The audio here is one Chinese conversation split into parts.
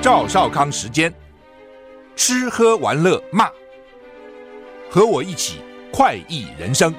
赵少康时间，吃喝玩乐骂，和我一起快意人生。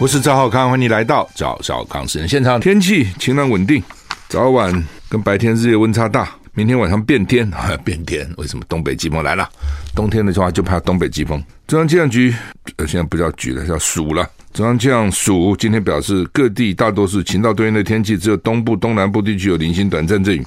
我是赵浩康，欢迎你来到赵少康时间现场。天气晴朗稳定，早晚跟白天日夜温差大。明天晚上变天啊，变天！为什么东北季风来了？冬天的话就怕东北季风。中央气象局呃，现在不叫局了，叫署了。中央气象署今天表示，各地大多是晴到多云的天气，只有东部、东南部地区有零星短暂阵雨。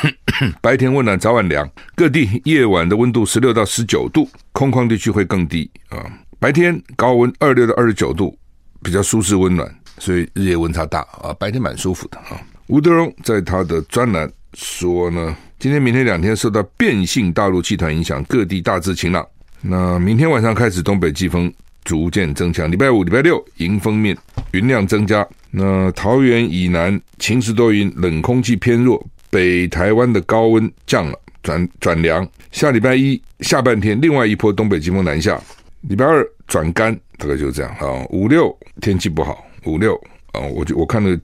白天温暖，早晚凉。各地夜晚的温度十六到十九度，空旷地区会更低啊。白天高温二六到二十九度，比较舒适温暖，所以日夜温差大啊。白天蛮舒服的啊。吴德荣在他的专栏。说呢，今天、明天两天受到变性大陆气团影响，各地大致晴朗。那明天晚上开始，东北季风逐渐增强。礼拜五、礼拜六迎风面云量增加。那桃园以南晴时多云，冷空气偏弱，北台湾的高温降了，转转凉。下礼拜一下半天，另外一波东北季风南下。礼拜二转干，大概就是这样啊。五六天气不好，五六啊，我就我看了。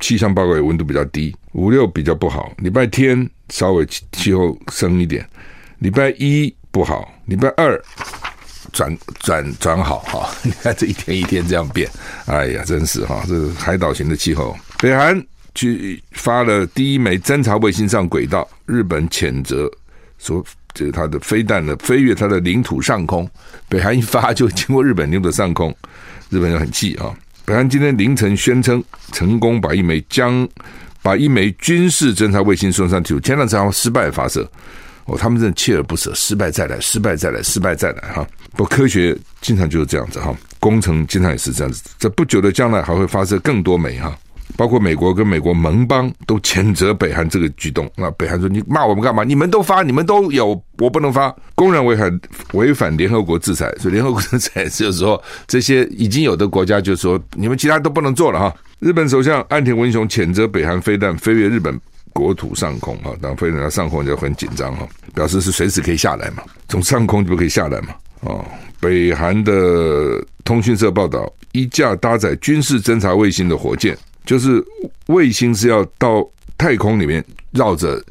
气象报告也温度比较低，五六比较不好。礼拜天稍微气候升一点，礼拜一不好，礼拜二转转转好哈。你看这一天一天这样变，哎呀，真是哈，这是海岛型的气候。北韩去发了第一枚侦察卫星上轨道，日本谴责说，这是他的飞弹的飞越他的领土上空。北韩一发就经过日本领土上空，日本人很气啊。北韩今天凌晨宣称成功把一枚将把一枚军事侦察卫星送上天，前两次失败发射，哦，他们真的锲而不舍，失败再来，失败再来，失败再来哈。不科学经常就是这样子哈，工程经常也是这样子，在不久的将来还会发射更多枚哈。包括美国跟美国盟邦都谴责北韩这个举动。那北韩说：“你骂我们干嘛？你们都发，你们都有，我不能发，公然违反违反联合国制裁。所以联合国制裁就是说，这些已经有的国家就说，你们其他都不能做了哈。”日本首相岸田文雄谴责北韩飞弹飞越日本国土上空哈，当飞到上空就很紧张哈，表示是随时可以下来嘛，从上空就不可以下来嘛。哦，北韩的通讯社报道，一架搭载军事侦察卫星的火箭。就是卫星是要到太空里面绕着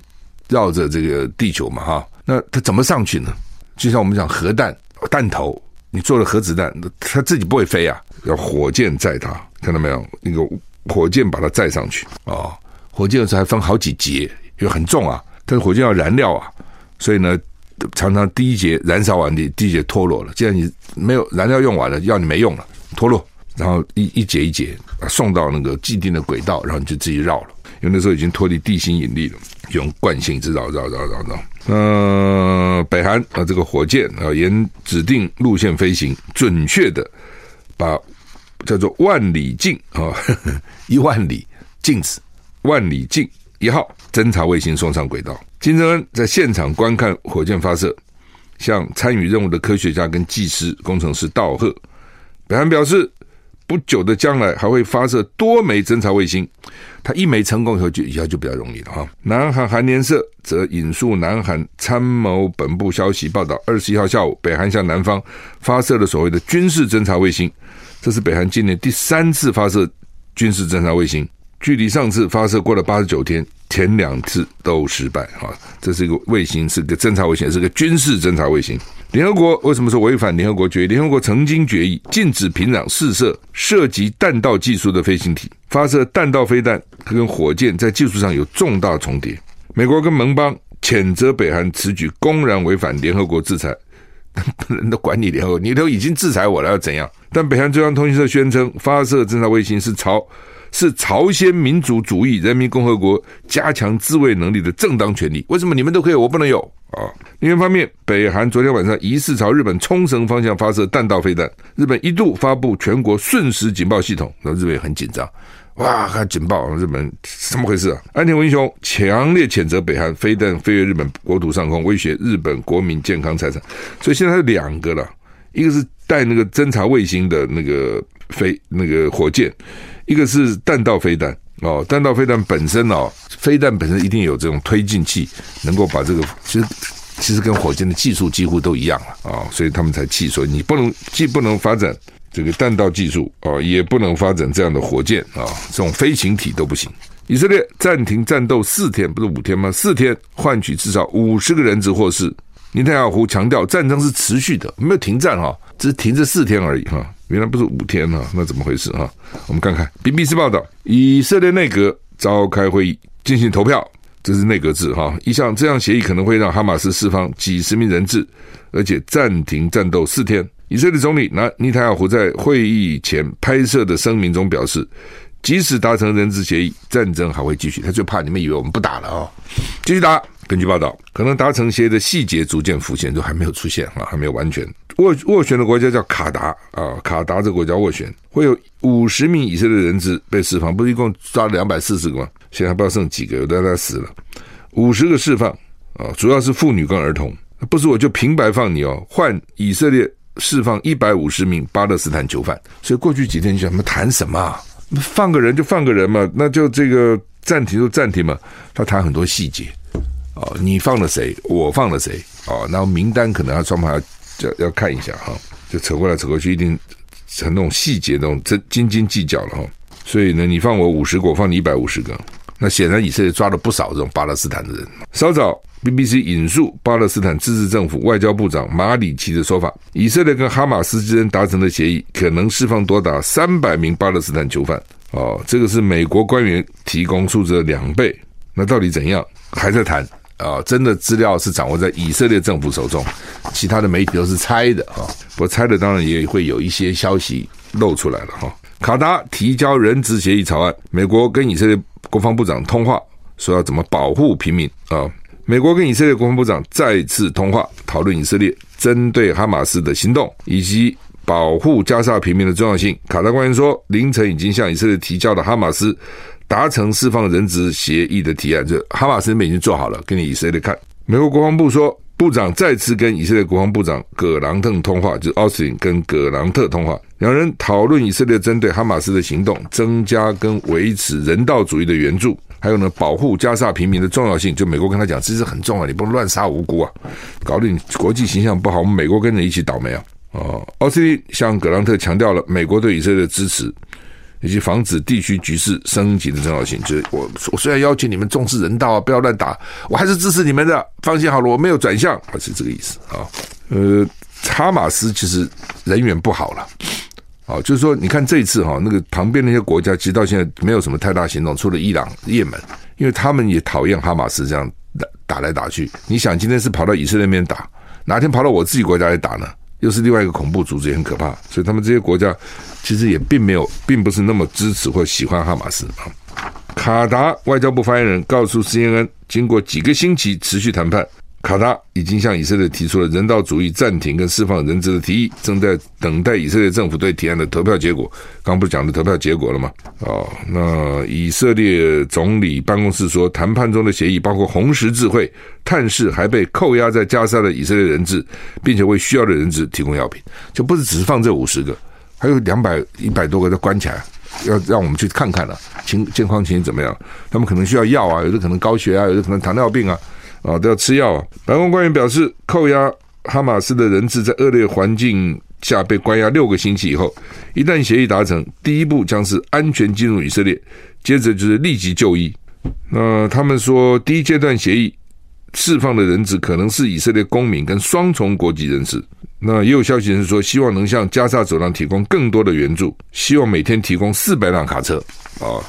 绕着这个地球嘛哈，那它怎么上去呢？就像我们讲核弹弹头，你做了核子弹，它自己不会飞啊，要火箭载它，看到没有？那个火箭把它载上去啊、哦，火箭的时候还分好几节，因为很重啊，但是火箭要燃料啊，所以呢，常常第一节燃烧完，第第一节脱落了，既然你没有燃料用完了，要你没用了，脱落。然后一一节一节啊送到那个既定的轨道，然后你就自己绕了，因为那时候已经脱离地心引力了，用惯性一直绕绕绕绕绕。呃，北韩啊，这个火箭啊，沿指定路线飞行，准确的把叫做万里镜啊，一万里镜子，万里镜一号侦察卫星送上轨道。金正恩在现场观看火箭发射，向参与任务的科学家跟技师、工程师道贺。北韩表示。不久的将来还会发射多枚侦察卫星，它一枚成功以后就以后就比较容易了哈。南韩韩联社则引述南韩参谋本部消息报道，二十一号下午，北韩向南方发射了所谓的军事侦察卫星，这是北韩今年第三次发射军事侦察卫星，距离上次发射过了八十九天，前两次都失败哈。这是一个卫星，是个侦察卫星，是个军事侦察卫星。联合国为什么说违反联合国决议？联合国曾经决议禁止平壤试射涉及弹道技术的飞行体，发射弹道飞弹跟火箭在技术上有重大重叠。美国跟盟邦谴责北韩此举公然违反联合国制裁，不能都管你联合国，你都已经制裁我了，要怎样？但北韩中央通讯社宣称，发射侦察卫星是朝是朝鲜民主主义人民共和国加强自卫能力的正当权利。为什么你们都可以，我不能有啊？另一方面，北韩昨天晚上疑似朝日本冲绳方向发射弹道飞弹，日本一度发布全国瞬时警报系统，那日本也很紧张。哇！看警报，日本怎么回事啊？岸田文雄强烈谴责北韩飞弹飞越日本国土上空，威胁日本国民健康财产。所以现在有两个了，一个是带那个侦察卫星的那个飞那个火箭，一个是弹道飞弹哦。弹道飞弹本身哦，飞弹本身一定有这种推进器，能够把这个其实其实跟火箭的技术几乎都一样了啊，所以他们才气。所以你不能既不能发展。这个弹道技术啊，也不能发展这样的火箭啊，这种飞行体都不行。以色列暂停战斗四天，不是五天吗？四天换取至少五十个人质获释。尼坦雅胡强调，战争是持续的，没有停战哈，只是停这四天而已哈。原来不是五天哈，那怎么回事哈？我们看看 BBC 报道，以色列内阁召开会议进行投票，这是内阁制哈。一项这样协议可能会让哈马斯释放几十名人质，而且暂停战斗四天。以色列总理拿尼坦雅胡在会议前拍摄的声明中表示，即使达成人质协议，战争还会继续。他就怕你们以为我们不打了啊，继续打。根据报道，可能达成协议的细节逐渐浮现，都还没有出现啊，还没有完全斡斡旋的国家叫卡达啊，卡达这个国家斡旋会有五十名以色列人质被释放，不是一共抓了两百四十个吗？现在还不知道剩几个，有的他死了，五十个释放啊，主要是妇女跟儿童，不是我就平白放你哦，换以色列。释放一百五十名巴勒斯坦囚犯，所以过去几天你想他们谈什么啊？放个人就放个人嘛，那就这个暂停就暂停嘛。他谈很多细节哦，你放了谁，我放了谁哦，然后名单可能要双方要要看一下哈，就扯过来扯过去，一定成那种细节那种真斤斤计较了哈。所以呢，你放我五十个，我放你一百五十个，那显然以色列抓了不少这种巴勒斯坦的人。稍早。BBC 引述巴勒斯坦自治政府外交部长马里奇的说法：以色列跟哈马斯之间达成的协议，可能释放多达三百名巴勒斯坦囚犯。哦，这个是美国官员提供数字的两倍。那到底怎样？还在谈啊？真的资料是掌握在以色列政府手中，其他的媒体都是猜的啊。不过猜的当然也会有一些消息露出来了哈。卡达提交人质协议草案，美国跟以色列国防部长通话，说要怎么保护平民啊。美国跟以色列国防部长再次通话，讨论以色列针对哈马斯的行动以及保护加沙平民的重要性。卡达官员说，凌晨已经向以色列提交了哈马斯达成释放人质协议的提案，就哈马斯那边已经做好了，给你以色列看。美国国防部说，部长再次跟以色列国防部长葛朗特通话，就奥斯汀跟葛朗特通话，两人讨论以色列针对哈马斯的行动，增加跟维持人道主义的援助。还有呢，保护加沙平民的重要性，就美国跟他讲，这是很重要，你不能乱杀无辜啊，搞得你国际形象不好，我们美国跟着一起倒霉啊！哦，奥斯汀向葛朗特强调了美国对以色列的支持，以及防止地区局势升级的重要性。就是我，我虽然要求你们重视人道啊，不要乱打，我还是支持你们的。放心好了，我没有转向，还是这个意思啊。呃，哈马斯其实人缘不好了。哦，就是说，你看这一次哈，那个旁边那些国家，其实到现在没有什么太大行动，除了伊朗、也门，因为他们也讨厌哈马斯这样打打来打去。你想，今天是跑到以色列那边打，哪天跑到我自己国家来打呢？又是另外一个恐怖组织，也很可怕。所以他们这些国家其实也并没有，并不是那么支持或喜欢哈马斯啊。卡达外交部发言人告诉 CNN，经过几个星期持续谈判。卡达已经向以色列提出了人道主义暂停跟释放人质的提议，正在等待以色列政府对提案的投票结果。刚不是讲的投票结果了吗？哦，那以色列总理办公室说，谈判中的协议包括红十字会探视还被扣押在加沙的以色列人质，并且为需要的人质提供药品，就不是只是放这五十个，还有两百一百多个都关起来，要让我们去看看了，情健康情形怎么样？他们可能需要药啊，有的可能高血压，有的可能糖尿病啊。啊，都要吃药啊！白宫官员表示，扣押哈马斯的人质在恶劣环境下被关押六个星期以后，一旦协议达成，第一步将是安全进入以色列，接着就是立即就医。那他们说，第一阶段协议释放的人质可能是以色列公民跟双重国籍人士。那也有消息人士说，希望能向加沙走廊提供更多的援助，希望每天提供四百辆卡车。啊，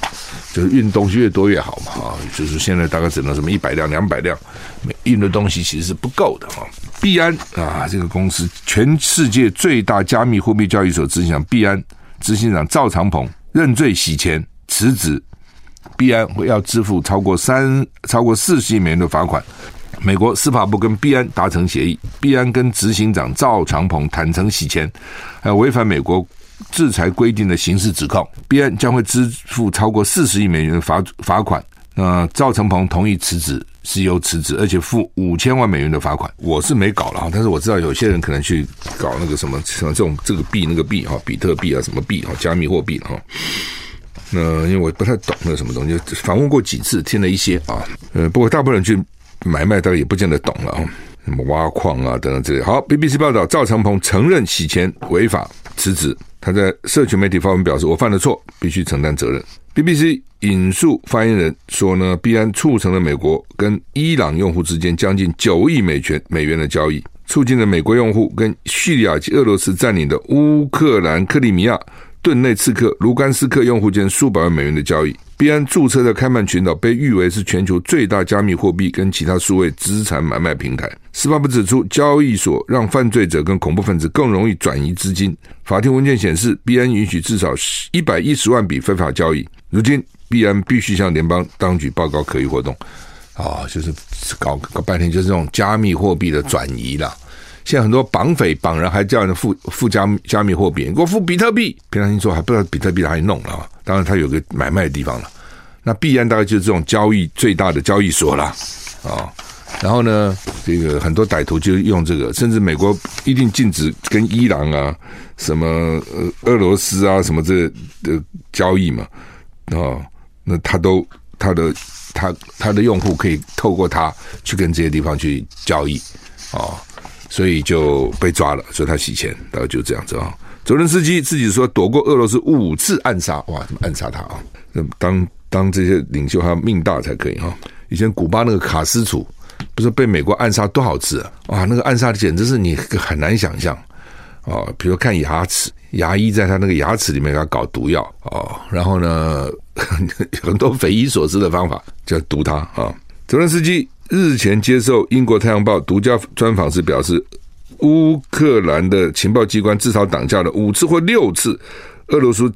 就是运东西越多越好嘛，啊，就是现在大概只能什么一百辆、两百辆，运的东西其实是不够的哈。币安啊，这个公司全世界最大加密货币交易所执行长币安执行长赵长鹏认罪洗钱，辞职，币安会要支付超过三超过四十亿美元的罚款。美国司法部跟币安达成协议，币安跟执行长赵长鹏坦诚洗钱，还有违反美国制裁规定的刑事指控，币安将会支付超过四十亿美元的罚罚款。那赵成鹏同意辞职，CEO 辞职，而且付五千万美元的罚款。我是没搞了哈，但是我知道有些人可能去搞那个什么什么这种这个币那个币哈，比特币啊什么币哈，加密货币哈。那因为我不太懂那什么东西，访问过几次，听了一些啊。呃，不过大部分人去买卖，大概也不见得懂了啊。什么挖矿啊等等之类。好，BBC 报道，赵长鹏承认洗钱违法，辞职。他在社群媒体发文表示：“我犯了错，必须承担责任。” BBC 引述发言人说呢，币安促成了美国跟伊朗用户之间将近九亿美元美元的交易，促进了美国用户跟叙利亚及俄罗斯占领的乌克兰克里米亚、顿内刺客、卢甘斯克用户间数百万美元的交易。币安注册在开曼群岛，被誉为是全球最大加密货币跟其他数位资产买卖平台。司法部指出，交易所让犯罪者跟恐怖分子更容易转移资金。法庭文件显示，币安允许至少一百一十万笔非法交易。如今，币安必须向联邦当局报告可疑活动。啊，就是搞搞半天，就是这种加密货币的转移了。现在很多绑匪绑人还叫人付付加加密货币，给我付比特币。平常心说还不知道比特币哪里弄了。当然，它有个买卖的地方了。那币安大概就是这种交易最大的交易所了啊。然后呢，这个很多歹徒就用这个，甚至美国一定禁止跟伊朗啊、什么呃俄罗斯啊什么这的交易嘛啊。那他都他的他他的用户可以透过他去跟这些地方去交易啊，所以就被抓了，所以他洗钱，然后就这样子啊。泽伦斯基自己说躲过俄罗斯五次暗杀，哇，怎么暗杀他啊？那当当这些领袖还要命大才可以哈。以前古巴那个卡斯楚不是被美国暗杀多少次啊？哇，那个暗杀简直是你很难想象啊！比如看牙齿，牙医在他那个牙齿里面给他搞毒药啊，然后呢，很多匪夷所思的方法就毒他啊。泽伦斯基日前接受英国《太阳报》独家专访时表示。乌克兰的情报机关至少挡下了五次或六次俄罗斯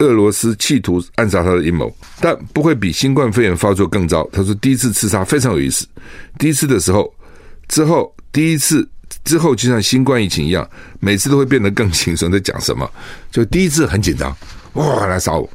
俄罗斯企图暗杀他的阴谋，但不会比新冠肺炎发作更糟。他说，第一次刺杀非常有意思。第一次的时候，之后第一次之后就像新冠疫情一样，每次都会变得更轻松。在讲什么？就第一次很紧张，哇，来杀我。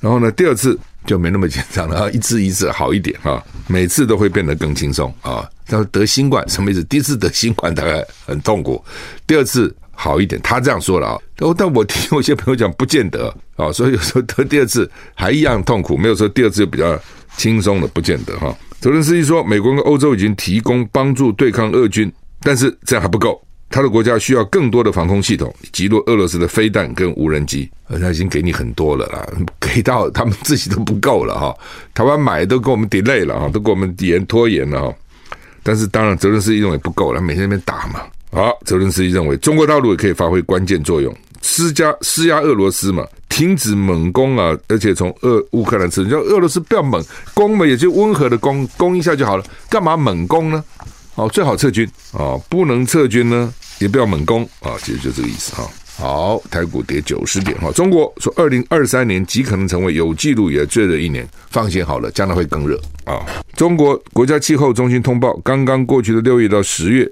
然后呢，第二次就没那么紧张了，一次一次好一点啊，每次都会变得更轻松啊。他说得新冠什么意思？第一次得新冠大概很痛苦，第二次好一点。他这样说了啊，但我听有些朋友讲不见得啊，所以有时候得第二次还一样痛苦，没有说第二次就比较轻松的，不见得哈。泽伦斯基说，美国跟欧洲已经提供帮助对抗俄军，但是这样还不够。他的国家需要更多的防空系统，击落俄罗斯的飞弹跟无人机，而他已经给你很多了啦，给到他们自己都不够了哈。台湾买都给我们 delay 了哈，都给我们延拖延了哈。但是当然，泽伦斯基认为不够了，每天那边打嘛。好，泽伦斯基认为中国大陆也可以发挥关键作用，施加施压俄罗斯嘛，停止猛攻啊，而且从俄乌克兰撤，叫俄罗斯不要猛攻嘛，也就温和的攻攻一下就好了，干嘛猛攻呢？哦，最好撤军哦，不能撤军呢，也不要猛攻啊，其实就这个意思哈。好，台股跌九十点哈。中国说，二零二三年极可能成为有记录以来最热一年，放心好了，将来会更热啊。中国国家气候中心通报，刚刚过去的六月到十月，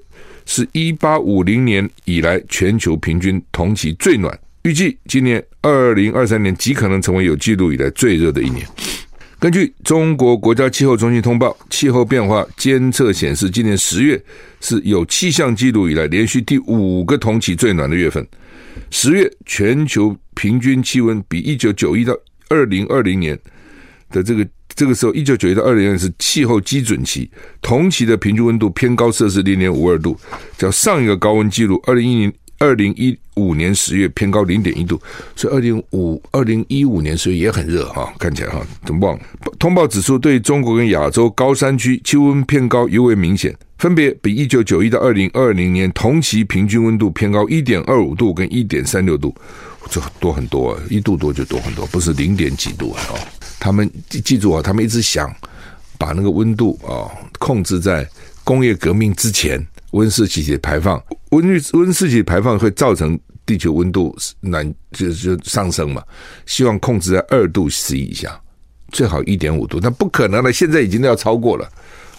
是一八五零年以来全球平均同期最暖，预计今年二零二三年极可能成为有记录以来最热的一年。根据中国国家气候中心通报，气候变化监测显示，今年十月是有气象记录以来连续第五个同期最暖的月份。十月全球平均气温比一九九一到二零二零年的这个这个时候，一九九一到二零年是气候基准期，同期的平均温度偏高摄氏零点五二度，较上一个高温记录二零一零。二零一五年十月偏高零点一度，所以二零五二零一五年十月也很热哈，看起来哈，怎么忘了？通报指出，对中国跟亚洲高山区气温偏高尤为明显，分别比一九九一到二零二零年同期平均温度偏高一点二五度跟一点三六度，这多很多啊，一度多就多很多，不是零点几度啊。他们记住啊，他们一直想把那个温度啊控制在工业革命之前。温室气体排放，温室温室气体排放会造成地球温度暖就就上升嘛，希望控制在二度 C 以下，最好一点五度，那不可能了，现在已经都要超过了，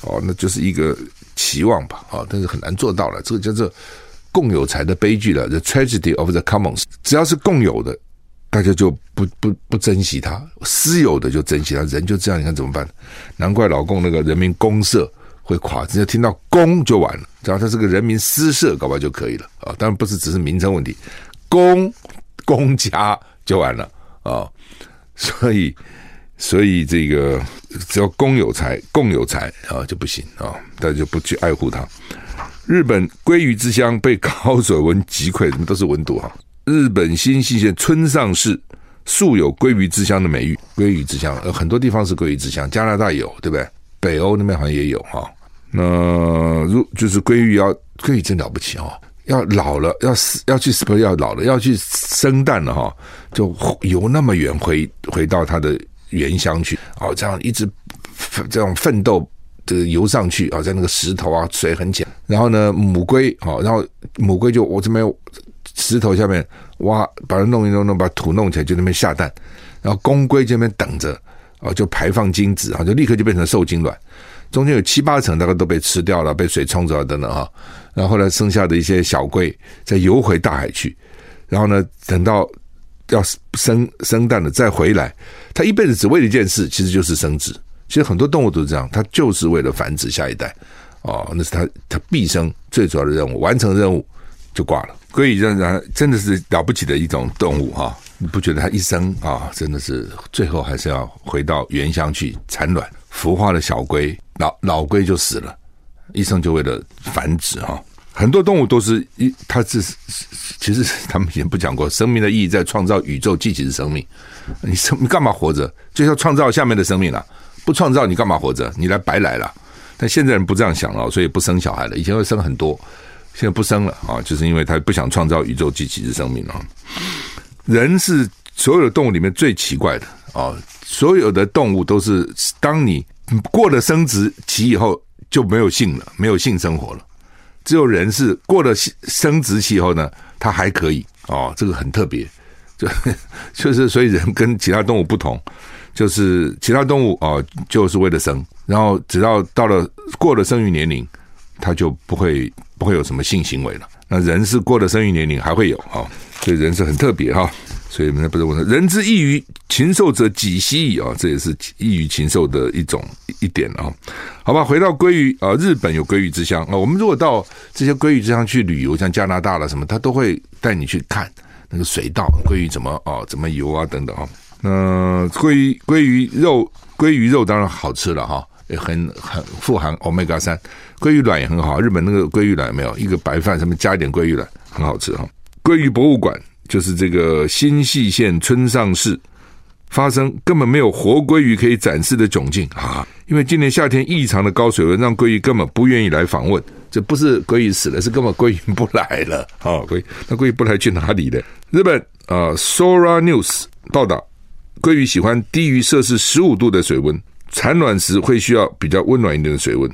哦，那就是一个期望吧，啊，但是很难做到了，这个叫做共有财的悲剧了，the tragedy of the commons，只要是共有的。大家就不不不珍惜它，私有的就珍惜它，人就这样，你看怎么办？难怪老共那个人民公社会垮，只要听到公就完了，只要它是个人民私社，搞不好就可以了啊！当然不是只是名称问题，公公家就完了啊！所以所以这个只要公有财、共有财啊就不行啊，大家就不去爱护它。日本鲑鱼之乡被高水温击溃，什么都是温度哈。日本新舄县村上市素有“鲑鱼之乡”的美誉，“鲑鱼之乡”呃，很多地方是“鲑鱼之乡”，加拿大有，对不对？北欧那边好像也有哈。那如就是鲑鱼要鲑鱼真了不起哦，要老了要死要去不要老了要去生蛋了哈，就游那么远回回到它的原乡去哦，这样一直这样奋斗这游上去啊，在那个石头啊水很浅，然后呢母龟哦，然后母龟就我这边。石头下面挖，把它弄一弄弄，把土弄起来，就那边下蛋。然后公龟这边等着，啊，就排放精子，啊，就立刻就变成受精卵。中间有七八层大概都被吃掉了，被水冲走了等等哈。然后后来剩下的一些小龟再游回大海去，然后呢，等到要生生蛋了再回来。它一辈子只为了一件事，其实就是生殖。其实很多动物都是这样，它就是为了繁殖下一代。哦，那是它它毕生最主要的任务，完成任务就挂了。鲑鱼仍然真的是了不起的一种动物哈，你不觉得它一生啊，真的是最后还是要回到原乡去产卵，孵化的小龟，老老龟就死了，一生就为了繁殖哈。很多动物都是一，它是其实他们以前不讲过，生命的意义在创造宇宙，继承生命。你生你干嘛活着？就要创造下面的生命了，不创造你干嘛活着？你来白来了。但现在人不这样想了，所以不生小孩了。以前会生很多。现在不生了啊，就是因为他不想创造宇宙机器之生命啊。人是所有的动物里面最奇怪的啊，所有的动物都是当你过了生殖期以后就没有性了，没有性生活了。只有人是过了生殖期以后呢，他还可以哦，这个很特别，就 就是所以人跟其他动物不同，就是其他动物哦就是为了生，然后只要到了过了生育年龄，他就不会。不会有什么性行为了。那人是过了生育年龄还会有啊，所以人是很特别哈。所以不是我说，人之异于禽兽者几希矣啊，这也是异于禽兽的一种一点啊。好吧，回到鲑鱼啊，日本有鲑鱼之乡啊。我们如果到这些鲑鱼之乡去旅游，像加拿大了什么，他都会带你去看那个水稻鲑鱼怎么啊怎么游啊等等啊。那鲑鱼鲑鱼肉鲑鱼肉当然好吃了哈。也很很富含 omega 三，鲑鱼卵也很好。日本那个鲑鱼卵没有一个白饭上面加一点鲑鱼卵，很好吃哈。鲑鱼博物馆就是这个新舄县村上市发生根本没有活鲑鱼可以展示的窘境啊！因为今年夏天异常的高水温，让鲑鱼根本不愿意来访问。这不是鲑鱼死了，是根本鲑鱼不来了啊！鲑那鲑鱼不来去哪里的？日本啊，Sora News 报道，鲑鱼喜欢低于摄氏十五度的水温。产卵时会需要比较温暖一点的水温，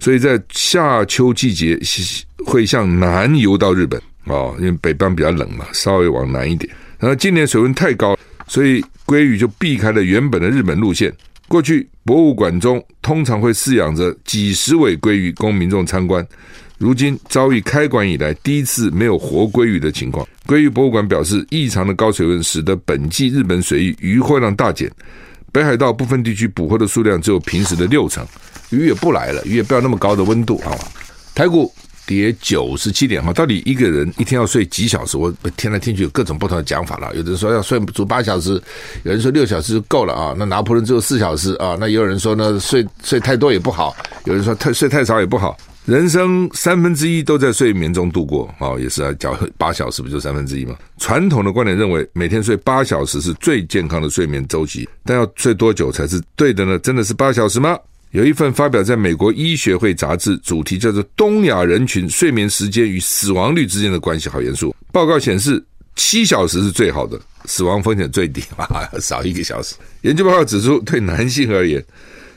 所以在夏秋季节会向南游到日本哦，因为北方比较冷嘛，稍微往南一点。然后今年水温太高，所以鲑鱼就避开了原本的日本路线。过去博物馆中通常会饲养着几十尾鲑鱼供民众参观，如今遭遇开馆以来第一次没有活鲑鱼的情况。鲑鱼博物馆表示，异常的高水温使得本季日本水域鱼获量大减。北海道部分地区捕获的数量只有平时的六成，鱼也不来了，鱼也不要那么高的温度啊。台股跌九十七点哈，到底一个人一天要睡几小时？我听来听去有各种不同的讲法了。有的人说要睡足八小时，有人说六小时就够了啊。那拿破仑只有四小时啊。那也有人说呢，睡睡太多也不好，有人说太睡太少也不好。人生三分之一都在睡眠中度过，哦，也是啊，讲八小时不就三分之一吗？传统的观点认为，每天睡八小时是最健康的睡眠周期，但要睡多久才是对的呢？真的是八小时吗？有一份发表在美国医学会杂志，主题叫做《东亚人群睡眠时间与死亡率之间的关系》，好严肃。报告显示，七小时是最好的，死亡风险最低，少一个小时。研究报告指出，对男性而言，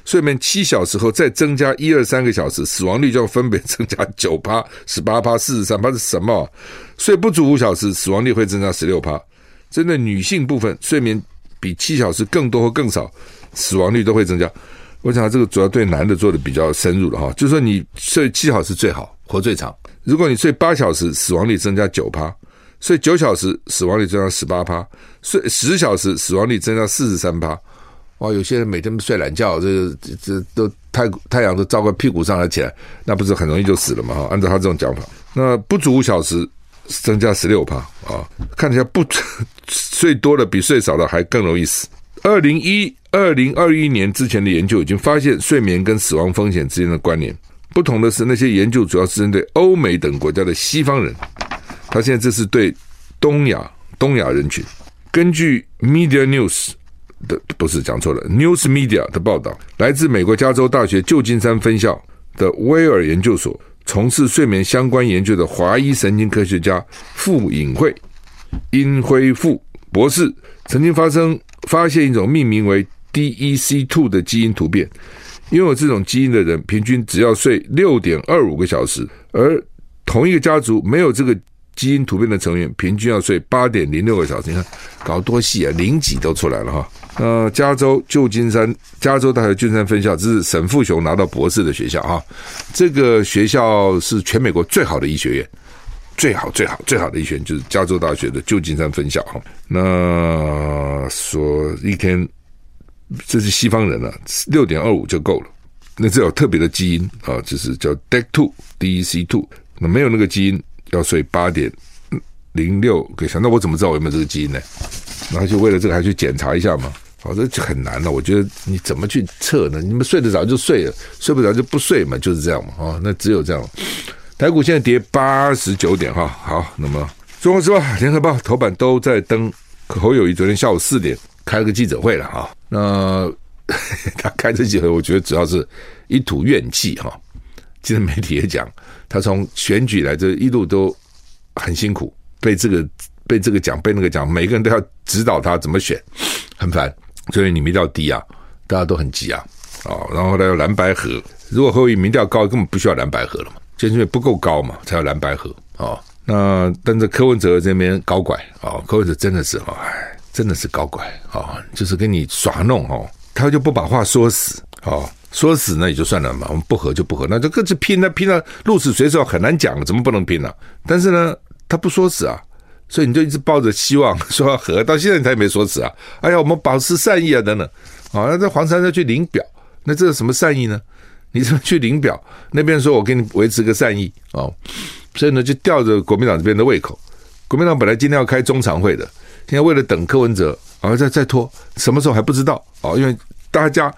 睡眠七小时后再增加一二三个小时，死亡率就要分别增加九趴、十八趴、四十三趴是什么？睡不足五小时，死亡率会增加十六趴。针对女性部分，睡眠比七小时更多或更少，死亡率都会增加。我想这个主要对男的做的比较深入了哈，就说你睡七小时最好，活最长。如果你睡八小时，死亡率增加九趴；睡九小时，死亡率增加十八趴；睡十小时，死亡率增加四十三趴。哇，有些人每天睡懒觉，这个这都太太阳都照个屁股上来起来，那不是很容易就死了吗？哈，按照他这种讲法，那不足五小时增加十六趴啊，看起来不 睡多了比睡少了还更容易死。二零一二零二一年之前的研究已经发现睡眠跟死亡风险之间的关联，不同的是那些研究主要是针对欧美等国家的西方人，他现在这是对东亚东亚人群，根据 Media News。的不是讲错了，News Media 的报道，来自美国加州大学旧金山分校的威尔研究所，从事睡眠相关研究的华裔神经科学家傅颖慧、殷辉富博士，曾经发生发现一种命名为 DEC2 的基因突变，拥有这种基因的人，平均只要睡六点二五个小时，而同一个家族没有这个。基因突变的成员平均要睡八点零六个小时，你看搞多细啊，零几都出来了哈。呃，加州旧金山，加州大学旧金山分校，这是沈富雄拿到博士的学校哈。这个学校是全美国最好的医学院，最好最好最好的医学院就是加州大学的旧金山分校哈。那说一天，这是西方人了，六点二五就够了。那这有特别的基因啊，就是叫 DEC two DEC two，那没有那个基因。要睡八点零六个小时，那我怎么知道我有没有这个基因呢？然后就为了这个还去检查一下嘛。好，这就很难了。我觉得你怎么去测呢？你们睡得着就睡了，睡不着就不睡嘛，就是这样嘛。哦，那只有这样。台股现在跌八十九点哈。好，那么中国时报、联合报头版都在登侯友谊昨天下午四点开了个记者会了哈。那他开这记者会，我觉得主要是一吐怨气哈。今天媒体也讲。他从选举来这一路都很辛苦，被这个被这个讲，被那个讲，每个人都要指导他怎么选，很烦。所以你民调低啊，大家都很急啊，哦，然后他要蓝白河，如果侯友谊民调高，根本不需要蓝白河了嘛，就是因为不够高嘛，才要蓝白合哦。那但是柯文哲这边搞拐哦，柯文哲真的是哦，真的是搞拐哦，就是跟你耍弄哦，他就不把话说死哦。说死那也就算了嘛，我们不合就不合，那就各自拼，那拼到鹿死谁手很难讲，怎么不能拼呢、啊？但是呢，他不说死啊，所以你就一直抱着希望 说要合，到现在他也没说死啊。哎呀，我们保持善意啊，等等。啊，那这黄珊珊去领表，那这是什么善意呢？你怎么去领表？那边说我给你维持个善意哦，所以呢就吊着国民党这边的胃口。国民党本来今天要开中常会的，现在为了等柯文哲，然后再再拖，什么时候还不知道哦，因为大家。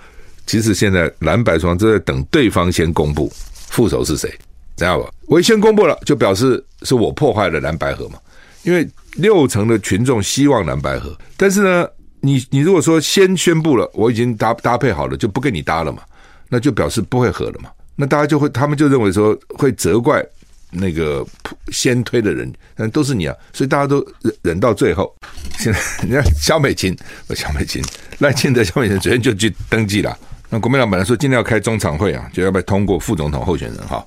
其实现在蓝白双方都在等对方先公布副手是谁，知道吧？我先公布了，就表示是我破坏了蓝白合嘛。因为六成的群众希望蓝白合，但是呢，你你如果说先宣布了，我已经搭搭配好了，就不跟你搭了嘛，那就表示不会合了嘛。那大家就会，他们就认为说会责怪那个先推的人，但都是你啊，所以大家都忍忍到最后。现在你看萧美琴，萧美琴赖清德，萧美琴昨天就去登记了。那国民党本来说今天要开中常会啊，就要不要通过副总统候选人哈？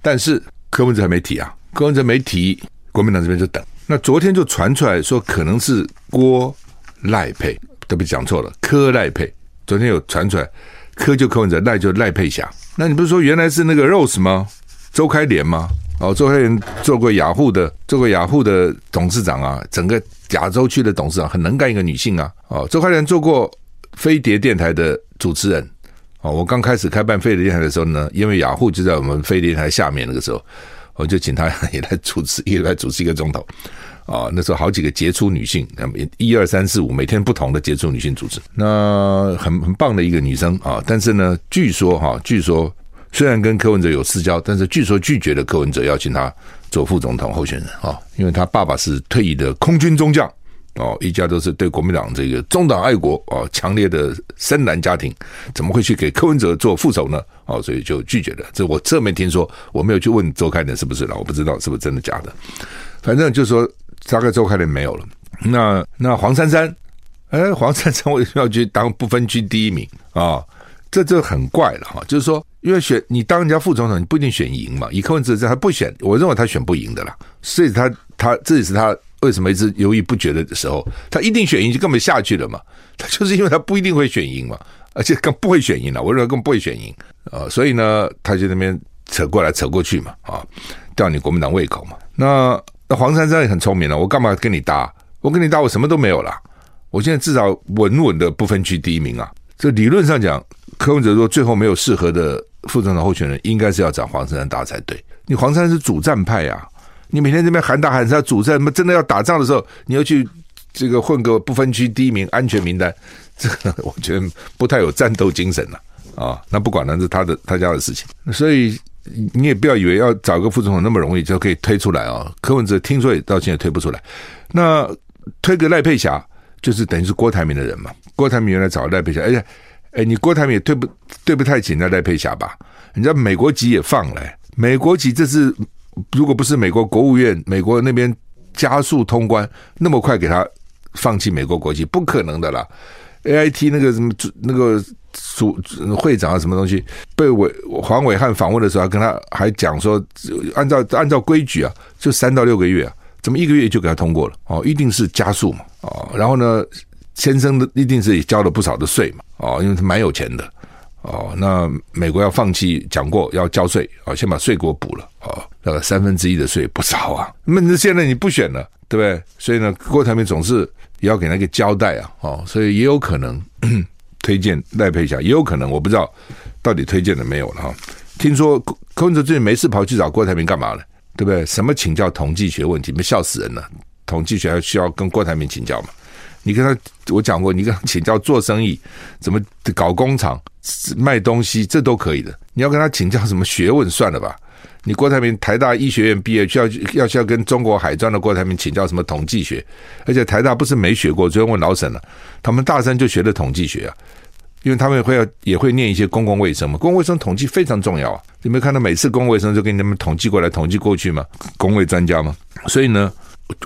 但是柯文哲还没提啊，柯文哲没提，国民党这边就等。那昨天就传出来说可能是郭赖配，特别讲错了，柯赖配。昨天有传出来，柯就柯文哲，赖就赖佩霞。那你不是说原来是那个 Rose 吗？周开莲吗？哦，周开莲做过雅虎的，做过雅虎的董事长啊，整个亚洲区的董事长，很能干一个女性啊。哦，周开莲做过飞碟电台的主持人。哦，我刚开始开办飞碟电台的时候呢，因为雅虎就在我们飞碟台下面，那个时候我就请他 也来主持，也来主持一个钟头。啊，那时候好几个杰出女性，那么一二三四五，每天不同的杰出女性主持，那很很棒的一个女生啊。但是呢，据说哈，据说虽然跟柯文哲有私交，但是据说拒绝了柯文哲邀请他做副总统候选人啊，因为他爸爸是退役的空军中将。哦，一家都是对国民党这个中党爱国哦，强烈的深蓝家庭，怎么会去给柯文哲做副手呢？哦，所以就拒绝了。这我侧面听说，我没有去问周开莲是不是了，我不知道是不是真的假的。反正就是说，大概周开莲没有了。那那黄珊珊，哎，黄珊珊为什么要去当不分区第一名啊？这就很怪了哈。就是说，因为选你当人家副总统，你不一定选赢嘛。以柯文哲这，他不选，我认为他选不赢的啦。所以他他这也是他为什么一直犹豫不决的时候，他一定选赢就根本下去了嘛。他就是因为他不一定会选赢嘛，而且更不会选赢了。我认为更不会选赢啊，所以呢，他就那边扯过来扯过去嘛，啊，吊你国民党胃口嘛。那那黄珊珊也很聪明了，我干嘛跟你搭？我跟你搭，我什么都没有了。我现在至少稳稳的不分区第一名啊！这理论上讲，柯文哲说最后没有适合的副总统候选人，应该是要找黄珊珊搭才对。你黄珊是主战派啊，你每天这边喊打喊杀主战，那么真的要打仗的时候，你要去这个混个不分区第一名安全名单，这个我觉得不太有战斗精神了啊，啊！那不管了，是他的他家的事情，所以你也不要以为要找个副总统那么容易就可以推出来啊。柯文哲听说也到现在推不出来，那推个赖佩霞。就是等于是郭台铭的人嘛，郭台铭原来找赖佩霞，而且，哎，你郭台铭也对不对不太起那赖佩霞吧？人家美国籍也放了，美国籍这是如果不是美国国务院美国那边加速通关，那么快给他放弃美国国籍，不可能的啦。A I T 那个什么那个主会长啊，什么东西被伟黄伟汉访问的时候，跟他还讲说，按照按照规矩啊，就三到六个月啊。怎么一个月就给他通过了？哦，一定是加速嘛！哦，然后呢，先生的一定是也交了不少的税嘛！哦，因为他蛮有钱的。哦，那美国要放弃讲过要交税，哦，先把税给我补了。哦，那个三分之一的税不少啊。那现在你不选了，对不对？所以呢，郭台铭总是也要给他一个交代啊！哦，所以也有可能 推荐赖佩霞，也有可能我不知道到底推荐了没有了哈。听说柯文哲最近没事跑去找郭台铭干嘛呢？对不对？什么请教统计学问题？没笑死人了！统计学还需要跟郭台铭请教吗？你跟他，我讲过，你跟他请教做生意，怎么搞工厂、卖东西，这都可以的。你要跟他请教什么学问，算了吧。你郭台铭台大医学院毕业，需要要需要跟中国海专的郭台铭请教什么统计学？而且台大不是没学过，昨天问老沈了，他们大三就学的统计学啊。因为他们会要也会念一些公共卫生嘛，公共卫生统计非常重要啊！你没看到每次公共卫生就给你们统计过来统计过去吗？公卫专家吗？所以呢，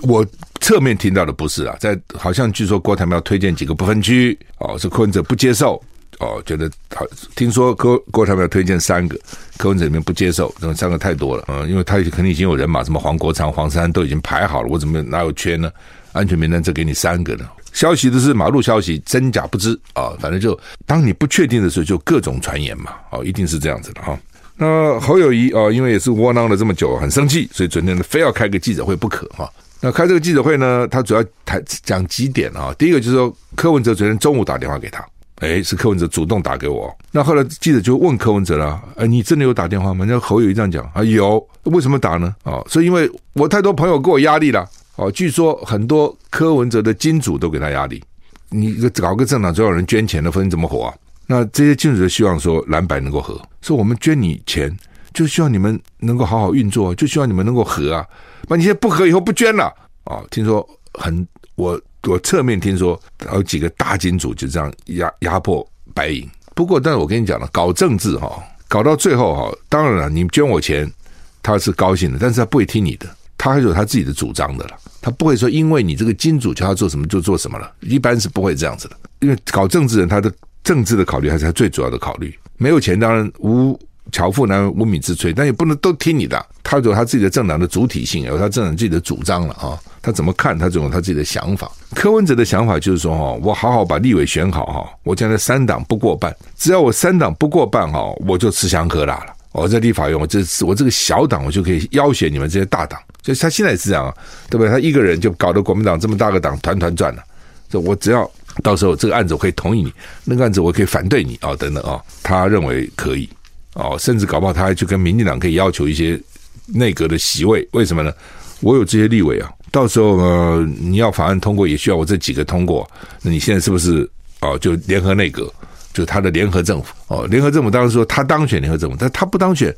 我侧面听到的不是啊，在好像据说郭台铭要推荐几个不分区哦，是柯文哲不接受哦，觉得好听说郭郭台铭要推荐三个，柯文哲里面不接受，这三个太多了，嗯，因为他肯定已经有人马，什么黄国昌、黄珊珊都已经排好了，我怎么哪有缺呢？安全名单只给你三个呢？消息都是马路消息，真假不知啊。反正就当你不确定的时候，就各种传言嘛。哦，一定是这样子的哈。那侯友谊啊，因为也是窝囊了这么久，很生气，所以昨天呢，非要开个记者会不可哈。那开这个记者会呢，他主要谈讲几点啊。第一个就是说，柯文哲昨天中午打电话给他，哎，是柯文哲主动打给我。那后来记者就问柯文哲了，哎，你真的有打电话吗？那侯友宜这样讲啊，有。为什么打呢？啊，所以因为我太多朋友给我压力了。哦，据说很多柯文哲的金主都给他压力，你搞个政党总有人捐钱的，否则你怎么活啊？那这些金主就希望说蓝白能够合，说我们捐你钱，就希望你们能够好好运作，就希望你们能够合啊。那你现在不合，以后不捐了啊？听说很，我我侧面听说有几个大金主就这样压压迫白银。不过，但是我跟你讲了，搞政治哈，搞到最后哈，当然了，你捐我钱，他是高兴的，但是他不会听你的。他还有他自己的主张的了，他不会说因为你这个金主叫他做什么就做什么了，一般是不会这样子的。因为搞政治人，他的政治的考虑还是他最主要的考虑。没有钱当然无巧妇难为无米之炊，但也不能都听你的。他有他自己的政党的主体性，有他政党自己的主张了啊。他怎么看，他总有他自己的想法。柯文哲的想法就是说哈，我好好把立委选好哈，我将来三党不过半，只要我三党不过半哈，我就吃香喝辣了。我在立法院，我这次我这个小党，我就可以要挟你们这些大党。就他现在也是这样，对不对？他一个人就搞得国民党这么大个党团团转了。就我只要到时候这个案子我可以同意你，那个案子我可以反对你啊、哦，等等啊、哦，他认为可以哦，甚至搞不好他还去跟民进党可以要求一些内阁的席位。为什么呢？我有这些立委啊，到时候呢，你要法案通过也需要我这几个通过。那你现在是不是哦？就联合内阁？就他的联合政府哦，联合政府当然说他当选联合政府，但他不当选，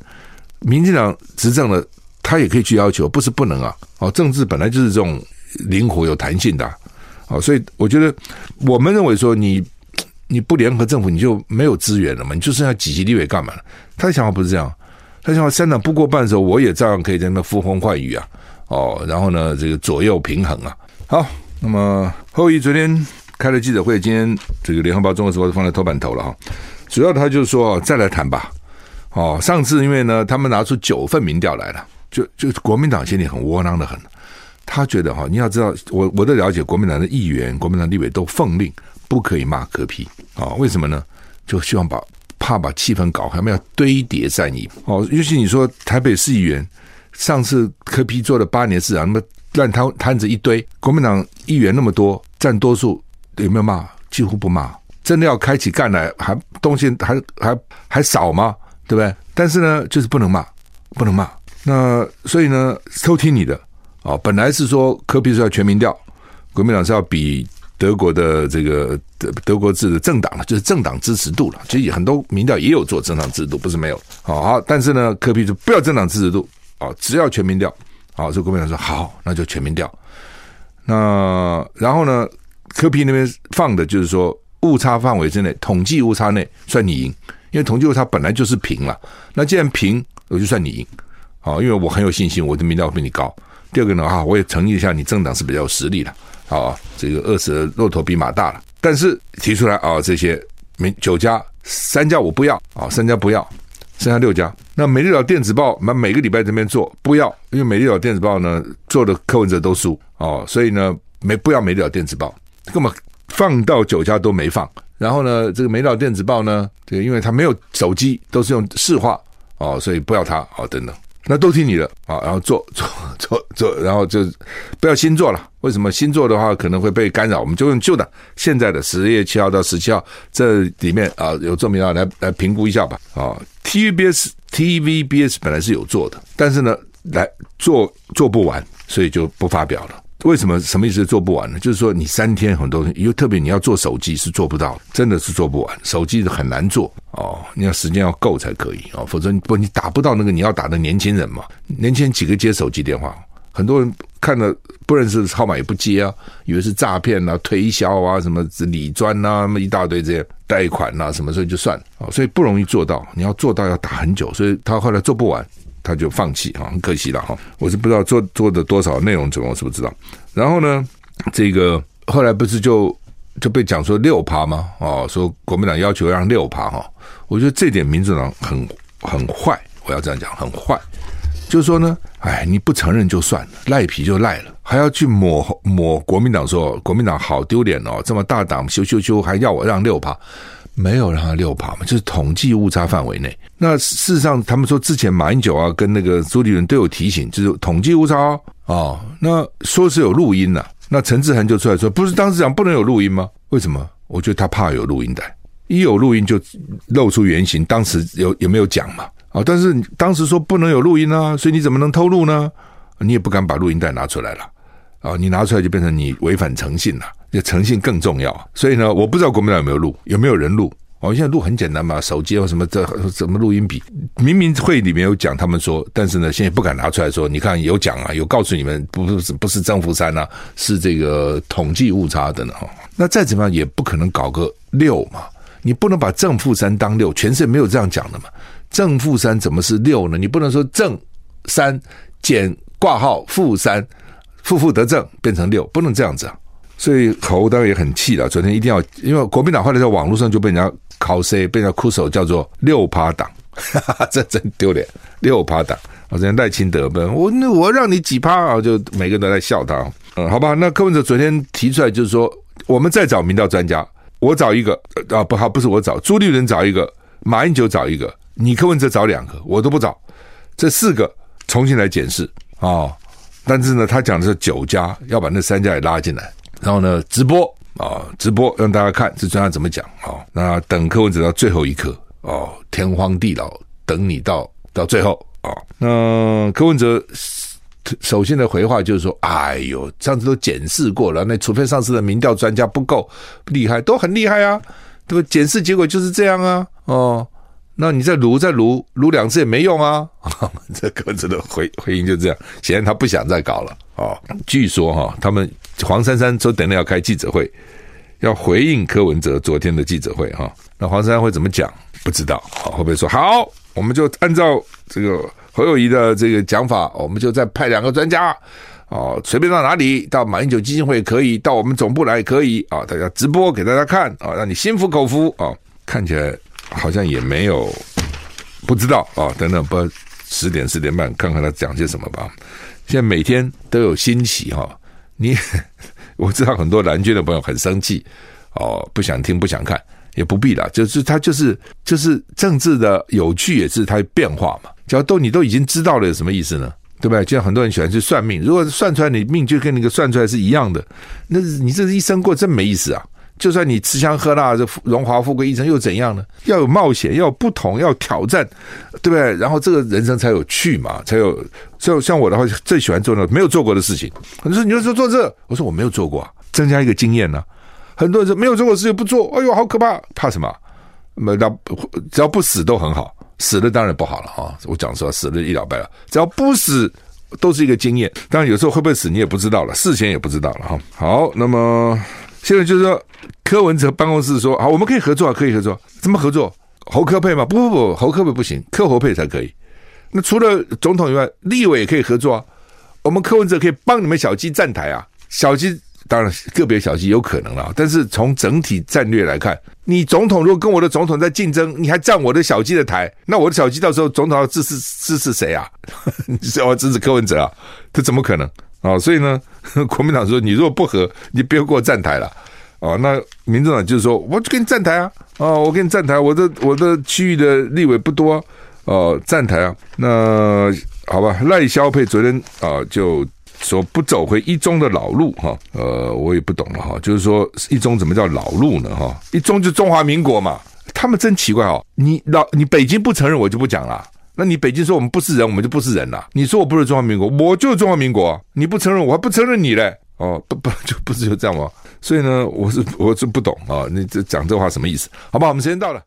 民进党执政了，他也可以去要求，不是不能啊。哦，政治本来就是这种灵活有弹性的，哦，所以我觉得我们认为说你你不联合政府，你就没有资源了嘛，你就剩下几级立委干嘛？他的想法不是这样，他想法三党不过半的时候，我也照样可以在那呼风唤雨啊，哦，然后呢，这个左右平衡啊。好，那么后一昨天。开了记者会，今天这个《联合报》、《中国时报》都放在头版头了哈。主要他就是说再来谈吧。哦，上次因为呢，他们拿出九份民调来了，就就国民党心里很窝囊的很。他觉得哈，你要知道，我我的了解，国民党的议员、国民党立委都奉令不可以骂柯 P 啊？为什么呢？就希望把怕把气氛搞，他们要堆叠善意哦。尤其你说台北市议员，上次柯 P 做了八年市长，那么烂摊摊子一堆，国民党议员那么多，占多数，有没有骂？几乎不骂。真的要开起干来，还东西还还还少吗？对不对？但是呢，就是不能骂，不能骂。那所以呢，偷听你的。哦，本来是说柯 P 是要全民调，国民党是要比德国的这个德德国制的政党了，就是政党支持度了。其实很多民调也有做政党制度，不是没有。好，好，但是呢，柯 P 就不要政党支持度，啊，只要全民调。好，这国民党说好，那就全民调。那然后呢，柯 P 那边放的就是说误差范围之内，统计误差内算你赢，因为统计误差本来就是平了。那既然平，我就算你赢。啊，因为我很有信心，我的民调比你高。第二个呢，啊，我也承认一下，你政党是比较有实力的，啊，这个饿死的骆驼比马大了。但是提出来啊，这些民九家三家我不要啊，三家不要，剩下六家。那美丽岛电子报，那每个礼拜这边做不要，因为美丽岛电子报呢做的柯文哲都输哦，所以呢没不要美丽岛电子报，根本放到九家都没放。然后呢，这个美岛电子报呢，这个因为它没有手机，都是用市话哦，所以不要它哦，等等。那都听你的啊，然后做做做做，然后就不要新做了。为什么新做的话可能会被干扰？我们就用旧的，现在的十月七号到十七号这里面啊，有做民调来来评估一下吧。啊，TVBS TVBS 本来是有做的，但是呢，来做做不完，所以就不发表了。为什么什么意思？做不完呢？就是说你三天很多，因为特别你要做手机是做不到，真的是做不完。手机很难做哦，你要时间要够才可以哦，否则你不你打不到那个你要打的年轻人嘛。年轻人几个接手机电话，很多人看了不认识的号码也不接啊，以为是诈骗啊、推销啊、什么理专啊，那么一大堆这些贷款啊什么，所以就算啊，所以不容易做到。你要做到要打很久，所以他后来做不完。他就放弃哈，很可惜了哈。我是不知道做做的多少内容，怎么我是不知道。然后呢，这个后来不是就就被讲说六趴吗？哦，说国民党要求让六趴哈。我觉得这点民主党很很坏，我要这样讲，很坏。就是说呢，哎，你不承认就算了，赖皮就赖了，还要去抹抹国民党说国民党好丢脸哦，这么大党羞羞羞，还要我让六趴。没有让他六趴嘛，就是统计误差范围内。那事实上，他们说之前马英九啊跟那个朱立伦都有提醒，就是统计误差哦，哦。那说是有录音呐、那陈志恒就出来说，不是当时讲不能有录音吗？为什么？我觉得他怕有录音带，一有录音就露出原形。当时有有没有讲嘛？啊，但是当时说不能有录音啊，所以你怎么能偷录呢？你也不敢把录音带拿出来了啊，你拿出来就变成你违反诚信了。这诚信更重要，所以呢，我不知道国民党有没有录，有没有人录？哦，现在录很简单嘛，手机或什么这怎么录音笔？明明会里面有讲，他们说，但是呢，现在不敢拿出来说。你看有讲啊，有告诉你们，不是不是正负三啊，是这个统计误差的呢。哈，那再怎么样也不可能搞个六嘛，你不能把正负三当六，全世界没有这样讲的嘛。正负三怎么是六呢？你不能说正三减挂号负三，负负得正变成六，不能这样子啊。所以侯当然也很气了。昨天一定要，因为国民党后来在网络上就被人家拷 C，被人家哭手叫做六趴党，哈哈，这真丢脸。六趴党，我昨天赖清德问，我那我让你几趴啊？就每个人都在笑他。嗯，好吧，那柯文哲昨天提出来就是说，我们再找民调专家，我找一个啊，不好，不是我找，朱立伦找一个，马英九找一个，你柯文哲找两个，我都不找，这四个重新来检视啊、但是呢，他讲的是九家，要把那三家也拉进来。然后呢，直播啊，直播让大家看这专家怎么讲啊。那等柯文哲到最后一刻哦，天荒地老，等你到到最后啊。那柯文哲首先的回话就是说：“哎呦，上次都检视过了，那除非上次的民调专家不够厉害，都很厉害啊，对吧？检视结果就是这样啊，哦。”那你再撸再撸撸两次也没用啊！这鸽子的回回应就这样，显然他不想再搞了哦。据说哈，他们黄珊珊说等着要开记者会，要回应柯文哲昨天的记者会哈。那黄珊珊会怎么讲？不知道啊，会不会说好？我们就按照这个侯友谊的这个讲法，我们就再派两个专家哦，随便到哪里，到马英九基金会可以，到我们总部来可以啊，大家直播给大家看啊，让你心服口服啊，看起来。好像也没有不知道啊，等等，不十点十点半看看他讲些什么吧。现在每天都有新奇哈，你 我知道很多蓝军的朋友很生气哦，不想听不想看也不必了，就是他就是就是政治的有趣也是它变化嘛。只要都你都已经知道了，有什么意思呢？对不对？就像很多人喜欢去算命，如果算出来你命就跟那个算出来是一样的，那你这一生过真没意思啊！就算你吃香喝辣，这荣华富贵一生又怎样呢？要有冒险，要有不同，要挑战，对不对？然后这个人生才有趣嘛，才有。像像我的话，最喜欢做那没有做过的事情。很多人说你就说做这，我说我没有做过，增加一个经验呢、很多人说没有做过事情不做，哎呦，好可怕，怕什么？没，只要不死都很好。死了当然不好了哈，我讲说死了一了百了，只要不死都是一个经验。当然有时候会不会死你也不知道了，事前也不知道了哈。好，那么现在就是说柯文哲办公室说好，我们可以合作啊，可以合作，怎么合作？侯柯配吗？不不不，侯柯配不行，柯侯配才可以。那除了总统以外，立委也可以合作啊。我们柯文哲可以帮你们小鸡站台啊，小鸡。当然，个别小鸡有可能了，但是从整体战略来看，你总统如果跟我的总统在竞争，你还站我的小鸡的台，那我的小鸡到时候总统要支持支持谁啊？你是要支持柯文哲啊？这怎么可能啊？所以呢，国民党说你如果不和，你不要给我站台了啊。那民众党就是说，我就给你站台啊啊，我给你站台，我的我的区域的立委不多哦，站台啊。那好吧，赖萧佩昨天啊就。说不走回一中的老路哈，呃，我也不懂了哈。就是说一中怎么叫老路呢哈？一中就中华民国嘛，他们真奇怪哦。你老你北京不承认，我就不讲了。那你北京说我们不是人，我们就不是人了。你说我不是中华民国，我就是中华民国。你不承认，我还不承认你嘞。哦，不 不就不是就这样吗？所以呢，我是我是不懂啊。你这讲这话什么意思？好吧，我们时间到了。